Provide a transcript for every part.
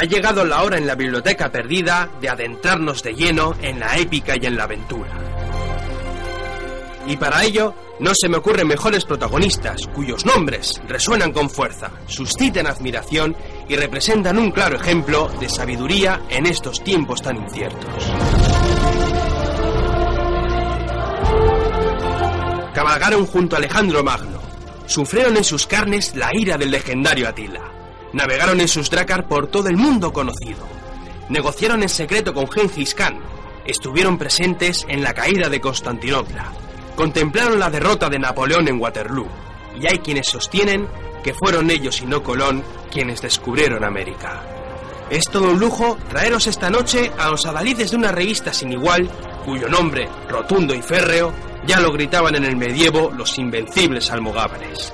Ha llegado la hora en la biblioteca perdida de adentrarnos de lleno en la épica y en la aventura. Y para ello, no se me ocurren mejores protagonistas cuyos nombres resuenan con fuerza, suscitan admiración y representan un claro ejemplo de sabiduría en estos tiempos tan inciertos. Cabalgaron junto a Alejandro Magno, sufrieron en sus carnes la ira del legendario Atila, navegaron en sus drácar por todo el mundo conocido, negociaron en secreto con Gengis Khan, estuvieron presentes en la caída de Constantinopla, contemplaron la derrota de Napoleón en Waterloo, y hay quienes sostienen que fueron ellos y no Colón quienes descubrieron América. Es todo un lujo traeros esta noche a los adalides de una revista sin igual, cuyo nombre, rotundo y férreo, ya lo gritaban en el medievo los invencibles almogávares.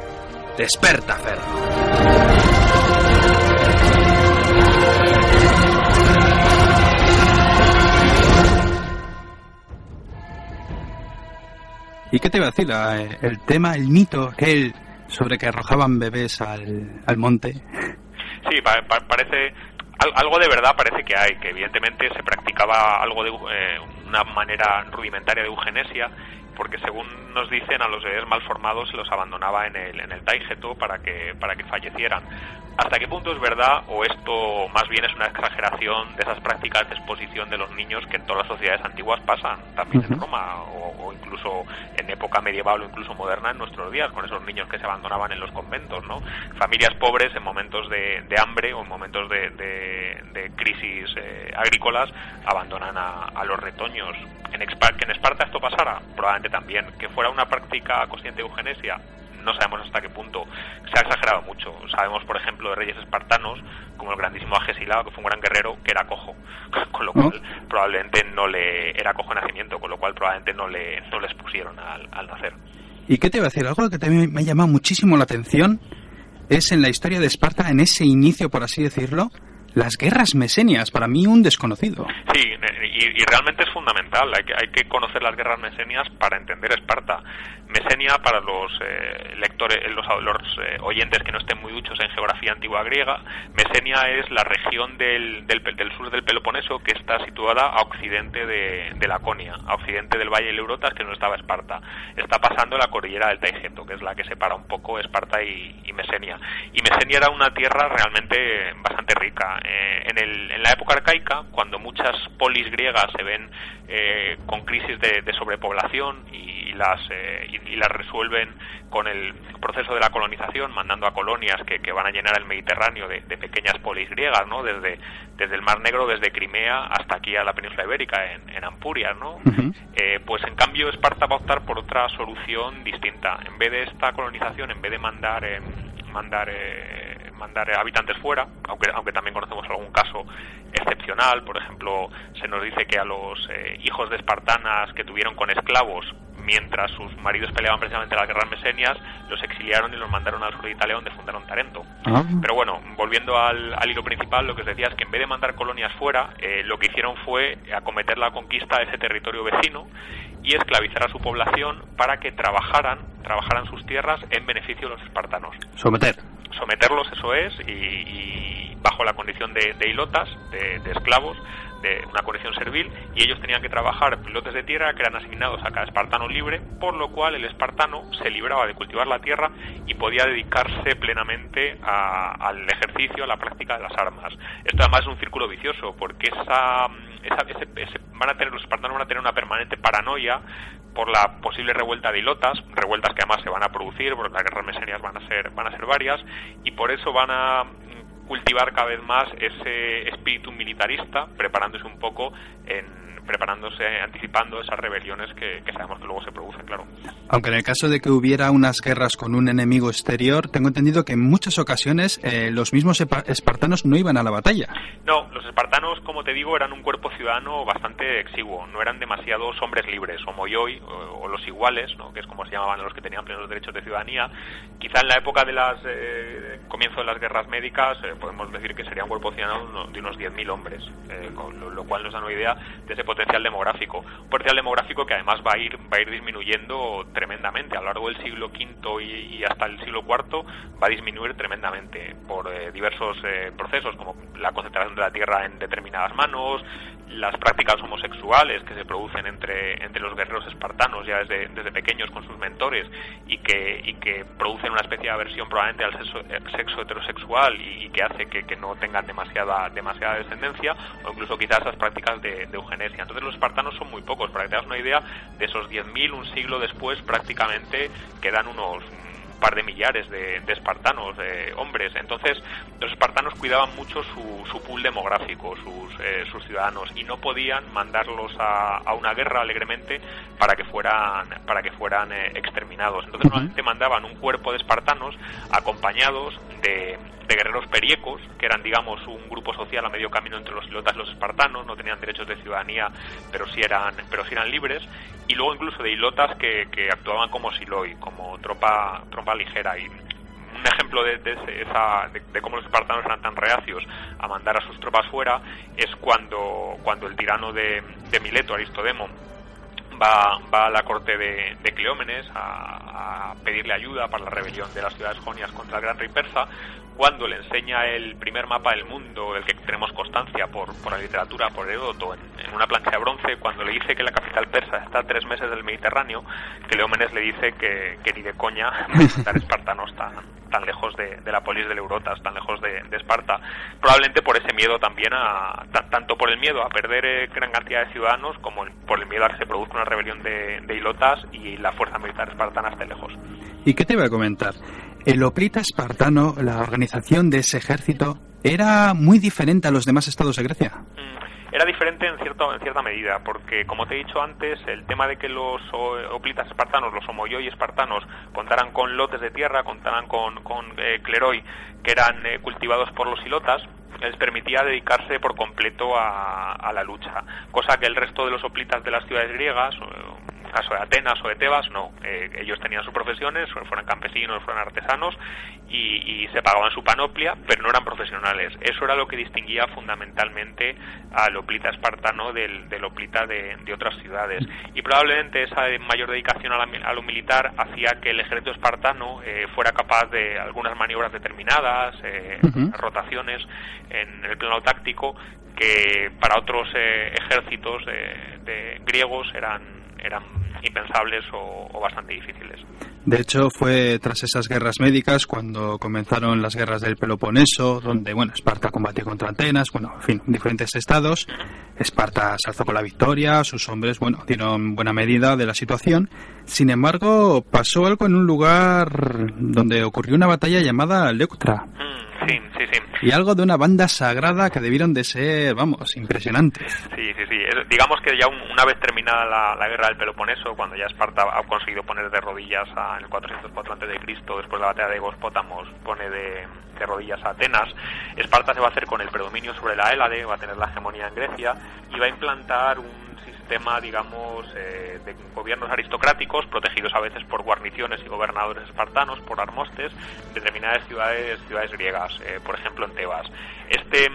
Desperta, Ferro. Qué te iba a decir? La- el tema, el mito, aquel sobre que arrojaban bebés al, al monte. Sí, pa- pa- parece al- algo de verdad parece que hay, que evidentemente se practicaba algo de eh, una manera rudimentaria de eugenesia, porque según nos dicen a los bebés mal formados se los abandonaba en el en el Taigeto para que para que fallecieran. ¿Hasta qué punto es verdad o esto más bien es una exageración de esas prácticas de exposición de los niños que en todas las sociedades antiguas pasan, también en Ujú. Roma o, o incluso en época medieval o incluso moderna en nuestros días, con esos niños que se abandonaban en los conventos, ¿no? Familias pobres en momentos de, de hambre o en momentos de, de- de crisis eh, agrícolas abandonan a, a los retoños. En que en Esparta esto pasara, probablemente también. Que fuera una práctica consciente de eugenesia, no sabemos hasta qué punto. Se ha exagerado mucho. Sabemos, por ejemplo, de reyes espartanos, como el grandísimo Agesilao, que fue un gran guerrero, que era cojo, con lo ¿No? cual probablemente no le era cojo de nacimiento, con lo cual probablemente no le no les pusieron al, al nacer. ¿Y qué te iba a decir? Algo que también me ha llamado muchísimo la atención es en la historia de Esparta, en ese inicio, por así decirlo, las guerras mesenias, para mí un desconocido. Sí, y, realmente es fundamental. Hay que, hay que conocer las guerras mesenias para entender Esparta. Mesenia, para los eh, lectores, los, los eh, oyentes que no estén muy duchos en geografía antigua griega, Mesenia es la región del, del, sur del Peloponeso que está situada a occidente de, de Laconia, a occidente del valle de Eurotas, que donde estaba Esparta. Está pasando la cordillera del Taigeto, que es la que separa un poco Esparta y, y Mesenia. Y Mesenia era una tierra realmente bastante rica. Eh, en, el, en la época arcaica, cuando muchas polis griegas se ven eh, con crisis de, de sobrepoblación y las, eh, y, y las resuelven con el proceso de la colonización, mandando a colonias que, que van a llenar el Mediterráneo de, de pequeñas polis griegas, ¿no? Desde, desde el Mar Negro, desde Crimea hasta aquí a la península ibérica, en, en Ampurias, ¿no? Eh, pues en cambio Esparta va a optar por otra solución distinta. En vez de esta colonización, en vez de mandar eh, mandar eh, mandar habitantes fuera, aunque aunque también conocemos algún caso excepcional, por ejemplo, se nos dice que a los eh, hijos de espartanas que tuvieron con esclavos mientras sus maridos peleaban precisamente las guerras mesenias, los exiliaron y los mandaron al sur de Italia donde fundaron Tarento. Ah. Pero bueno, volviendo al, al hilo principal, lo que os decía es que en vez de mandar colonias fuera, eh, lo que hicieron fue acometer la conquista de ese territorio vecino y esclavizar a su población para que trabajaran, trabajaran sus tierras en beneficio de los espartanos. Someter. Someterlos, eso es, y, bajo la condición de, de de, de esclavos, de una condición servil, y ellos tenían que trabajar pilotes de tierra que eran asignados a cada espartano libre, por lo cual el espartano se libraba de cultivar la tierra y podía dedicarse plenamente a- al ejercicio, a la práctica de las armas. Esto además es un círculo vicioso, porque esa, esa- ese- ese- van a tener, los espartanos van a tener una permanente paranoia por la posible revuelta de ilotas, revueltas que además se van a producir, porque las guerras mesenias van a ser, van a ser varias, y por eso van a cultivar cada vez más ese espíritu militarista, preparándose un poco en preparándose, anticipando esas rebeliones que, que sabemos que luego se producen, claro. Aunque en el caso de que hubiera unas guerras con un enemigo exterior, tengo entendido que en muchas ocasiones eh, los mismos espartanos no iban a la batalla. No, los espartanos, como te digo, eran un cuerpo ciudadano bastante exiguo. No eran demasiados hombres libres, o moyoi, o, o los iguales, ¿no? que es como se llamaban los que tenían plenos derechos de ciudadanía. Quizá en la época de las eh, comienzo de las guerras médicas eh, podemos decir que sería un cuerpo ciudadano de unos 10.000 hombres, eh, con lo, lo cual nos da una idea de ese potencial demográfico. Un potencial demográfico que además va a ir, va a ir disminuyendo tremendamente. A lo largo del siglo V y, hasta el siglo IV va a disminuir tremendamente por eh, diversos eh, procesos, como la concentración de la tierra en determinadas manos, las prácticas homosexuales que se producen entre, entre los guerreros espartanos ya desde, desde pequeños con sus mentores y que, y que producen una especie de aversión probablemente al sexo, sexo heterosexual y, que hace que, que, no tengan demasiada, demasiada descendencia o incluso quizás las prácticas de, eugenesia. Entonces los espartanos son muy pocos, para que te hagas una idea, de esos 10.000, un siglo después prácticamente quedan unos par de millares de, espartanos, de hombres. Entonces, los espartanos cuidaban mucho su, su pool demográfico, sus, eh, sus ciudadanos, y no podían mandarlos a, a, una guerra alegremente para que fueran, para que fueran eh, exterminados. Entonces, normalmente mandaban un cuerpo de espartanos acompañados de, de guerreros periecos, que eran, digamos, un grupo social a medio camino entre los ilotas y los espartanos, no tenían derechos de ciudadanía, pero sí eran, pero sí eran libres, y luego incluso de ilotas que, que actuaban como siloi, como tropa, tropa ligera. Y un ejemplo de, de, esa, de, cómo los espartanos eran tan reacios a mandar a sus tropas fuera es cuando, cuando el tirano de, de Mileto, Aristodemo, va, va a la corte de, de Cleómenes a, a, pedirle ayuda para la rebelión de las ciudades jonias contra el gran rey persa, cuando le enseña el primer mapa del mundo, el que tenemos constancia por, por la literatura, por Heródoto, en, en, una plancha de bronce, cuando le dice que la capital persa está a tres meses del Mediterráneo, Cleómenes le dice que, que ni de coña estar espartanos tan, tan lejos de, de, la polis de Eurotas, tan lejos de, de, Esparta, probablemente por ese miedo también, a, tanto por el miedo a perder eh, gran cantidad de ciudadanos como por el miedo a que se produzca una rebelión de, de Ilotas y la fuerza militar espartana esté lejos. ¿Y qué te voy a comentar? El hoplita espartano, la organización de ese ejército, era muy diferente a los demás estados de Grecia. Mm era diferente en, cierto, en cierta medida, porque como te he dicho antes, el tema de que los hoplitas espartanos, los homoyoi espartanos, contaran con lotes de tierra, contaran con, con eh, cleroi que eran eh, cultivados por los ilotas, les permitía dedicarse por completo a, a, la lucha, cosa que el resto de los hoplitas de las ciudades griegas, caso de Atenas o de Tebas, no. Eh, ellos tenían sus profesiones, fueran campesinos, fueran artesanos, y, y, se pagaban su panoplia, pero no eran profesionales. Eso era lo que distinguía fundamentalmente al oplita espartano del, del oplita de, de, otras ciudades. Y probablemente esa mayor dedicación a, la, a lo militar hacía que el ejército espartano eh, fuera capaz de algunas maniobras determinadas, eh, uh -huh. rotaciones en el plano táctico, que para otros eh, ejércitos de griegos eran, eran impensables o, bastante difíciles. De hecho, fue tras esas guerras médicas cuando comenzaron las guerras del Peloponeso, donde, bueno, Esparta combatió contra Atenas, bueno, en fin, diferentes estados. Esparta se alzó con la victoria, sus hombres, bueno, dieron buena medida de la situación. Sin embargo, pasó algo en un lugar donde ocurrió una batalla llamada Leuctra. Mm, sí, sí, sí. Y algo de una banda sagrada que debieron de ser, vamos, impresionantes. Sí, sí, sí. Es, digamos que ya un, una vez terminada la, la, guerra del Peloponeso, cuando ya Esparta ha conseguido poner de rodillas a, en el 404 a.C., después de la batalla de Gospótamos, pone de, de, rodillas a Atenas, Esparta se va a hacer con el predominio sobre la Hélade, va a tener la hegemonía en Grecia y va a implantar un sistema, digamos, eh, de gobiernos aristocráticos, protegidos a veces por guarniciones y gobernadores espartanos, por armostes, de determinadas ciudades, ciudades griegas, eh, por ejemplo en Tebas. Este,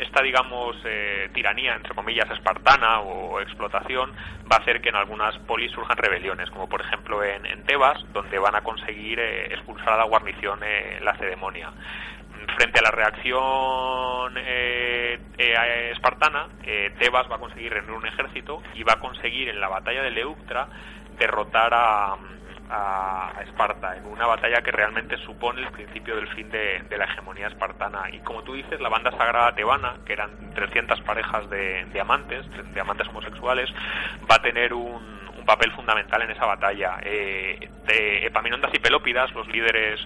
esta, digamos, eh, tiranía, entre comillas, espartana o, explotación, va a hacer que en algunas polis surjan rebeliones, como por ejemplo en, en Tebas, donde van a conseguir expulsar a la guarnición eh, lacedemonia frente a la reacción eh, eh, espartana, eh, Tebas va a conseguir reunir un ejército y va a conseguir en la batalla de Leuctra derrotar a, a, Esparta en una batalla que realmente supone el principio del fin de, la hegemonía espartana. Y como tú dices, la banda sagrada tebana, que eran 300 parejas de, de amantes, de amantes homosexuales, va a tener un, un papel fundamental en esa batalla. Eh, de Epaminondas y Pelópidas, los líderes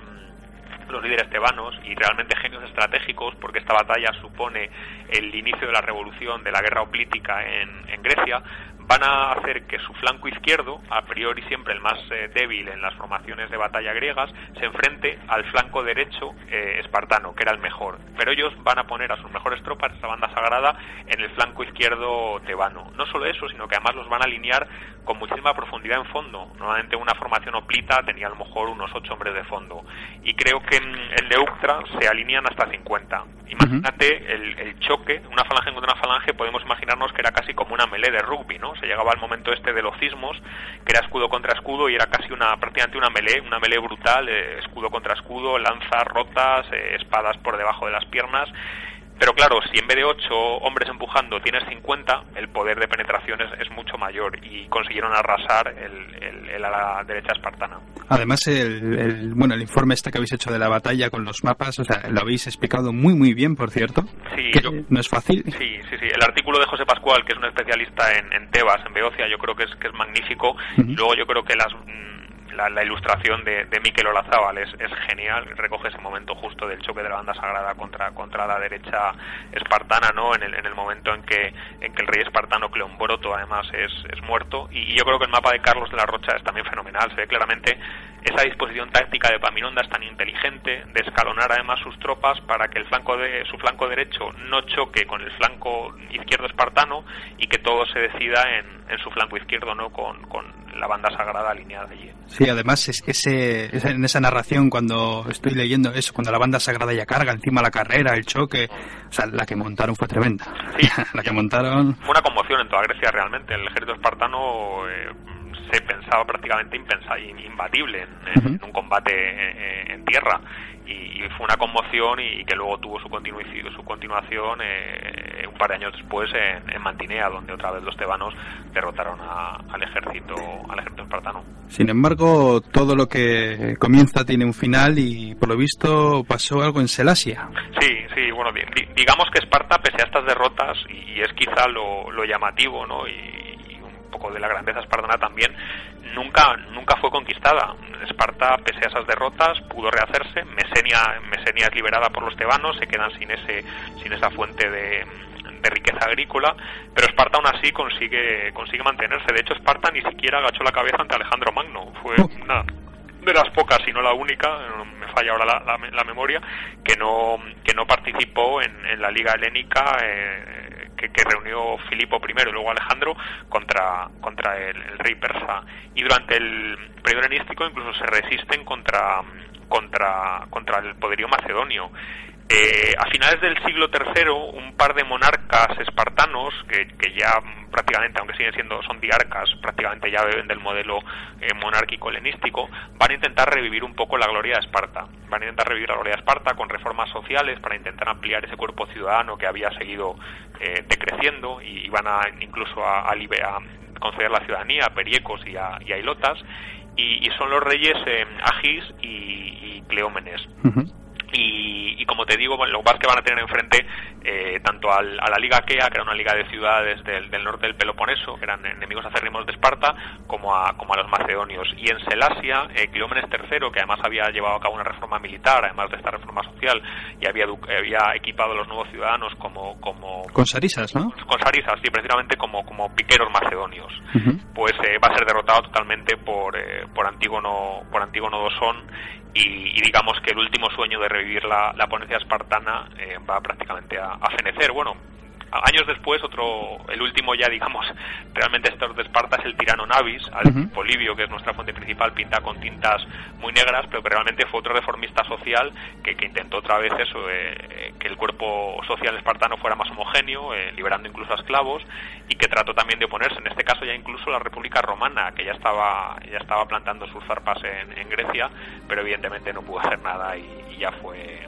los líderes tebanos y realmente genios estratégicos porque esta batalla supone el inicio de la revolución de la guerra oplítica en, en Grecia van a hacer que su flanco izquierdo, a priori siempre el más eh, débil en las formaciones de batalla griegas, se enfrente al flanco derecho eh, espartano, que era el mejor. Pero ellos van a poner a sus mejores tropas, esta banda sagrada, en el flanco izquierdo tebano. No solo eso, sino que además los van a alinear con muchísima profundidad en fondo. Normalmente una formación oplita tenía a lo mejor unos ocho hombres de fondo. Y creo que en el de Uctra se alinean hasta 50. Imagínate el, el, choque, una falange contra una falange, podemos imaginarnos que era casi como una melee de rugby, ¿no? Se llegaba al momento este de los cismos, que era escudo contra escudo y era casi una prácticamente una melee, una melee brutal, eh, escudo contra escudo, lanzas rotas, eh, espadas por debajo de las piernas pero claro, si en vez de 8 hombres empujando tienes 50, el poder de penetración es, mucho mayor y consiguieron arrasar el, el, a la derecha espartana. Además, el, bueno, el informe este que habéis hecho de la batalla con los mapas, o sea, lo habéis explicado muy, muy bien, por cierto. Sí, no es fácil. Sí, sí, sí. El artículo de José Pascual, que es un especialista en, en Tebas, en Beocia, yo creo que es, que es magnífico. y luego yo creo que las la, ilustración de, de Miquel Olazábal es, genial, recoge ese momento justo del choque de la banda sagrada contra, contra la derecha espartana, ¿no? En el, en el momento en que, en que el rey espartano Cleombroto además es, es muerto. Y, y, yo creo que el mapa de Carlos de la Rocha es también fenomenal, se ve claramente esa disposición táctica de Paminondas tan inteligente de escalonar además sus tropas para que el flanco de su flanco derecho no choque con el flanco izquierdo espartano y que todo se decida en, en su flanco izquierdo, ¿no? Con, con la banda sagrada alineada allí. Sí, además es que ese, en esa narración cuando estoy leyendo eso, cuando la banda sagrada ya carga encima la carrera, el choque, o sea, la que montaron fue tremenda. Sí, la que montaron. Fue una conmoción en toda Grecia realmente. El ejército espartano eh, se pensaba prácticamente impensa, imbatible en, un combate eh, en tierra y, fue una conmoción y que luego tuvo su, continuación, su continuación eh, un par de años después en, Mantinea, donde otra vez los tebanos derrotaron al ejército al ejército espartano. Sin embargo, todo lo que comienza tiene un final y por lo visto pasó algo en Selasia. Sí, sí, bueno, digamos que Esparta, pese a estas derrotas, y es quizá lo, lo llamativo, ¿no? Y, poco de la grandeza espartana también, nunca, nunca fue conquistada. Esparta, pese a esas derrotas, pudo rehacerse. Mesenia, Mesenia es liberada por los tebanos, se quedan sin, ese, sin esa fuente de, de riqueza agrícola, pero Esparta aún así consigue, consigue mantenerse. De hecho, Esparta ni siquiera agachó la cabeza ante Alejandro Magno. Fue oh. una de las pocas, si no la única, me falla ahora la, la, memoria, que no, que no participó en, en la Liga Helénica. Eh, que, reunió Filipo I y luego Alejandro contra, contra el, rey persa. Y durante el periodo helenístico incluso se resisten contra, contra, contra el poderío macedonio. Eh, a finales del siglo III, un par de monarcas espartanos, que, ya prácticamente, aunque siguen siendo, son diarcas, prácticamente ya beben del modelo eh, monárquico helenístico, van a intentar revivir un poco la gloria de Esparta. Van a intentar revivir la gloria de Esparta con reformas sociales para intentar ampliar ese cuerpo ciudadano que había seguido eh, decreciendo y, van a incluso a, conceder la ciudadanía a periecos y a, y ilotas. Y, son los reyes Agis y, Cleómenes. Y, como te digo, lo más que van a tener enfrente eh, tanto a la Liga Aquea, que era una liga de ciudades del, norte del Peloponeso, que eran enemigos acérrimos de Esparta, como a, como a los macedonios. Y en Selasia, eh, Cleómenes III, que además había llevado a cabo una reforma militar, además de esta reforma social, y había, había equipado a los nuevos ciudadanos como... como con sarisas, ¿no? Con sarisas, sí, precisamente como, como piqueros macedonios. Pues eh, va a ser derrotado totalmente por, eh, por Antígono por Antígono Dosón y, digamos que el último sueño de revivir la, la ponencia espartana eh, va prácticamente a, a, fenecer. Bueno, años después, otro, el último ya, digamos, realmente estos de Esparta es el tirano Navis, al Polibio, que es nuestra fuente principal, pinta con tintas muy negras, pero que realmente fue otro reformista social que, que intentó otra vez eso, eh, que el cuerpo social espartano fuera más homogéneo, eh, liberando incluso a esclavos, y que trató también de oponerse, en este caso ya incluso la República Romana, que ya estaba, ya estaba plantando sus zarpas en, en Grecia, pero evidentemente no pudo hacer nada y ya fue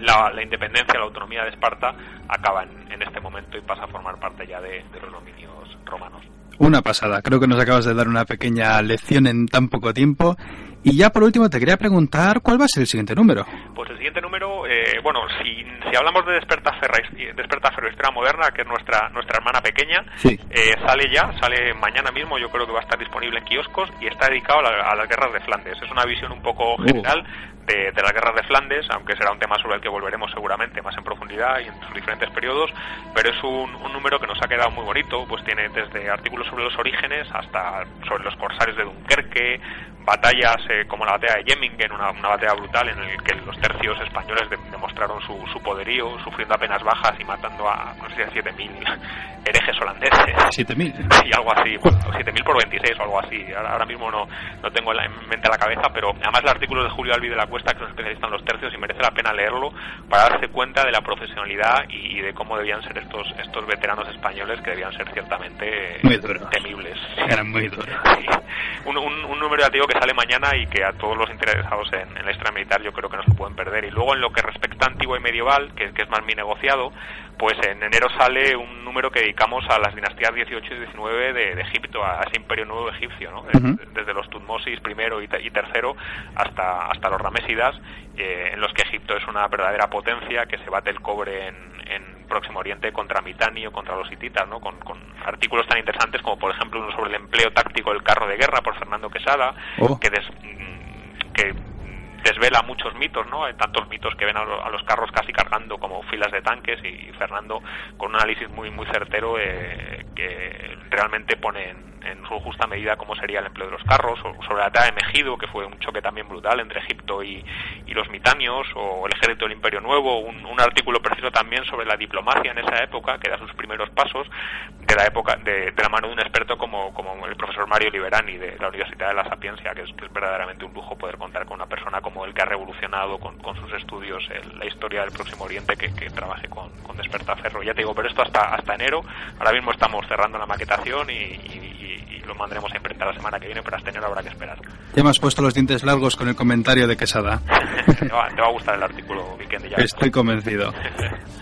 la, independencia, la autonomía de Esparta acaba en, este momento y pasa a formar parte ya de, los dominios romanos. Una pasada, creo que nos acabas de dar una pequeña lección en tan poco tiempo Y ya por último te quería preguntar cuál va a ser el siguiente número. Pues el siguiente número, eh, bueno, si, si hablamos de Despertaferro, Historia Moderna, que es nuestra nuestra hermana pequeña, eh, sale ya, sale mañana mismo, yo creo que va a estar disponible en kioscos y está dedicado a, las guerras de Flandes. Es una visión un poco uh. General de, las guerras de Flandes, aunque será un tema sobre el que volveremos seguramente más en profundidad y en sus diferentes periodos, pero es un, un número que nos ha quedado muy bonito, pues tiene desde artículos sobre los orígenes hasta sobre los corsarios de Dunkerque, batallas eh, como la batalla de Jemmingen, una, una, batalla brutal en la que los tercios españoles demostraron su, su, poderío, sufriendo apenas bajas y matando a, no sé, 7.000 herejes holandeses. ¿7.000? Y algo así, bueno, 7.000 por 26 o algo así. Ahora, mismo no, no tengo en mente la cabeza, pero además el artículo de Julio Albi de la Cuesta, que es un especialista en los tercios, y merece la pena leerlo para darse cuenta de la profesionalidad y, de cómo debían ser estos estos veteranos españoles que debían ser ciertamente temibles. Eran muy duros. Un, un, un número, digo, que sale mañana y que a todos los interesados en, en la extra militar yo creo que no se pueden perder. Y luego en lo que respecta a antiguo y medieval, que, que es más mi negociado, pues en enero sale un número que dedicamos a las dinastías 18 y 19 de, Egipto, a ese imperio nuevo egipcio, ¿no? desde los Tutmosis primero y, tercero hasta, hasta los Eh, en los que Egipto es una verdadera potencia que se bate el cobre en, Próximo Oriente contra Mitani o contra los hititas, ¿no? Con, artículos tan interesantes como por ejemplo uno sobre el empleo táctico del carro de guerra por Fernando Quesada, oh. que, mm, que desvela muchos mitos, ¿no? Hay tantos mitos que ven a, los carros casi cargando como filas de tanques y, Fernando con un análisis muy muy certero eh, que realmente pone en, su justa medida cómo sería el empleo de los carros, o sobre la batalla de Mejido, que fue un choque también brutal entre Egipto y, los mitanios, o el ejército del Imperio Nuevo, un, artículo preciso también sobre la diplomacia en esa época, que da sus primeros pasos, de la época de, la mano de un experto como, como el profesor Mario Liberani de la Universidad de la Sapiencia, que es, que es verdaderamente un lujo poder contar con una persona como como el que ha revolucionado con, sus estudios la historia del Próximo Oriente que, que trabaje con, con Despertaferro. Ya te digo, pero esto hasta, hasta enero. Ahora mismo estamos cerrando la maquetación y, lo mandaremos a imprentar la semana que viene, pero hasta enero habrá que esperar. Ya me has puesto los dientes largos con el comentario de Quesada. te, va, a gustar el artículo, Weekend. Ya Estoy convencido.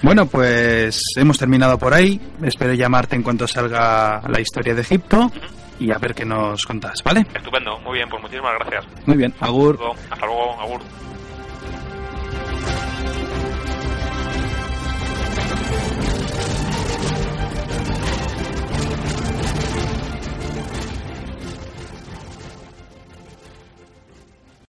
bueno, pues hemos terminado por ahí. Espero llamarte en cuanto salga la historia de Egipto y a ver qué nos contás, ¿vale? Estupendo, muy bien, pues muchísimas gracias. Muy bien, Agur. Hasta luego, Agur.